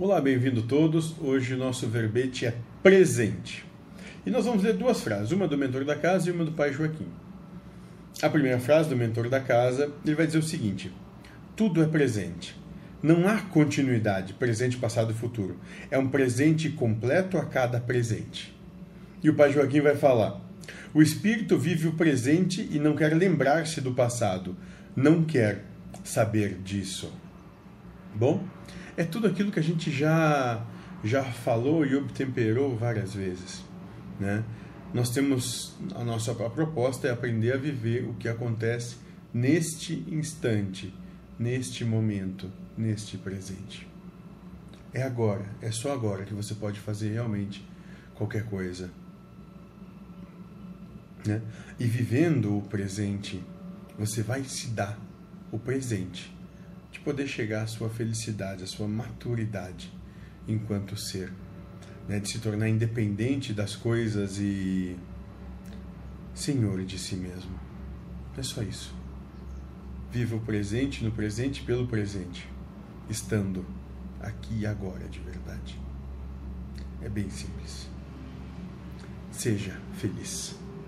Olá, bem-vindo todos. Hoje o nosso verbete é presente. E nós vamos ler duas frases, uma do mentor da casa e uma do pai Joaquim. A primeira frase do mentor da casa, ele vai dizer o seguinte: Tudo é presente. Não há continuidade, presente, passado e futuro. É um presente completo a cada presente. E o pai Joaquim vai falar: O espírito vive o presente e não quer lembrar-se do passado, não quer saber disso. Bom, é tudo aquilo que a gente já já falou e obtemperou várias vezes, né? Nós temos a nossa a proposta é aprender a viver o que acontece neste instante, neste momento, neste presente. É agora, é só agora que você pode fazer realmente qualquer coisa. Né? E vivendo o presente, você vai se dar o presente de poder chegar à sua felicidade, à sua maturidade enquanto ser, né? de se tornar independente das coisas e senhor de si mesmo. É só isso. Viva o presente no presente pelo presente, estando aqui e agora de verdade. É bem simples. Seja feliz.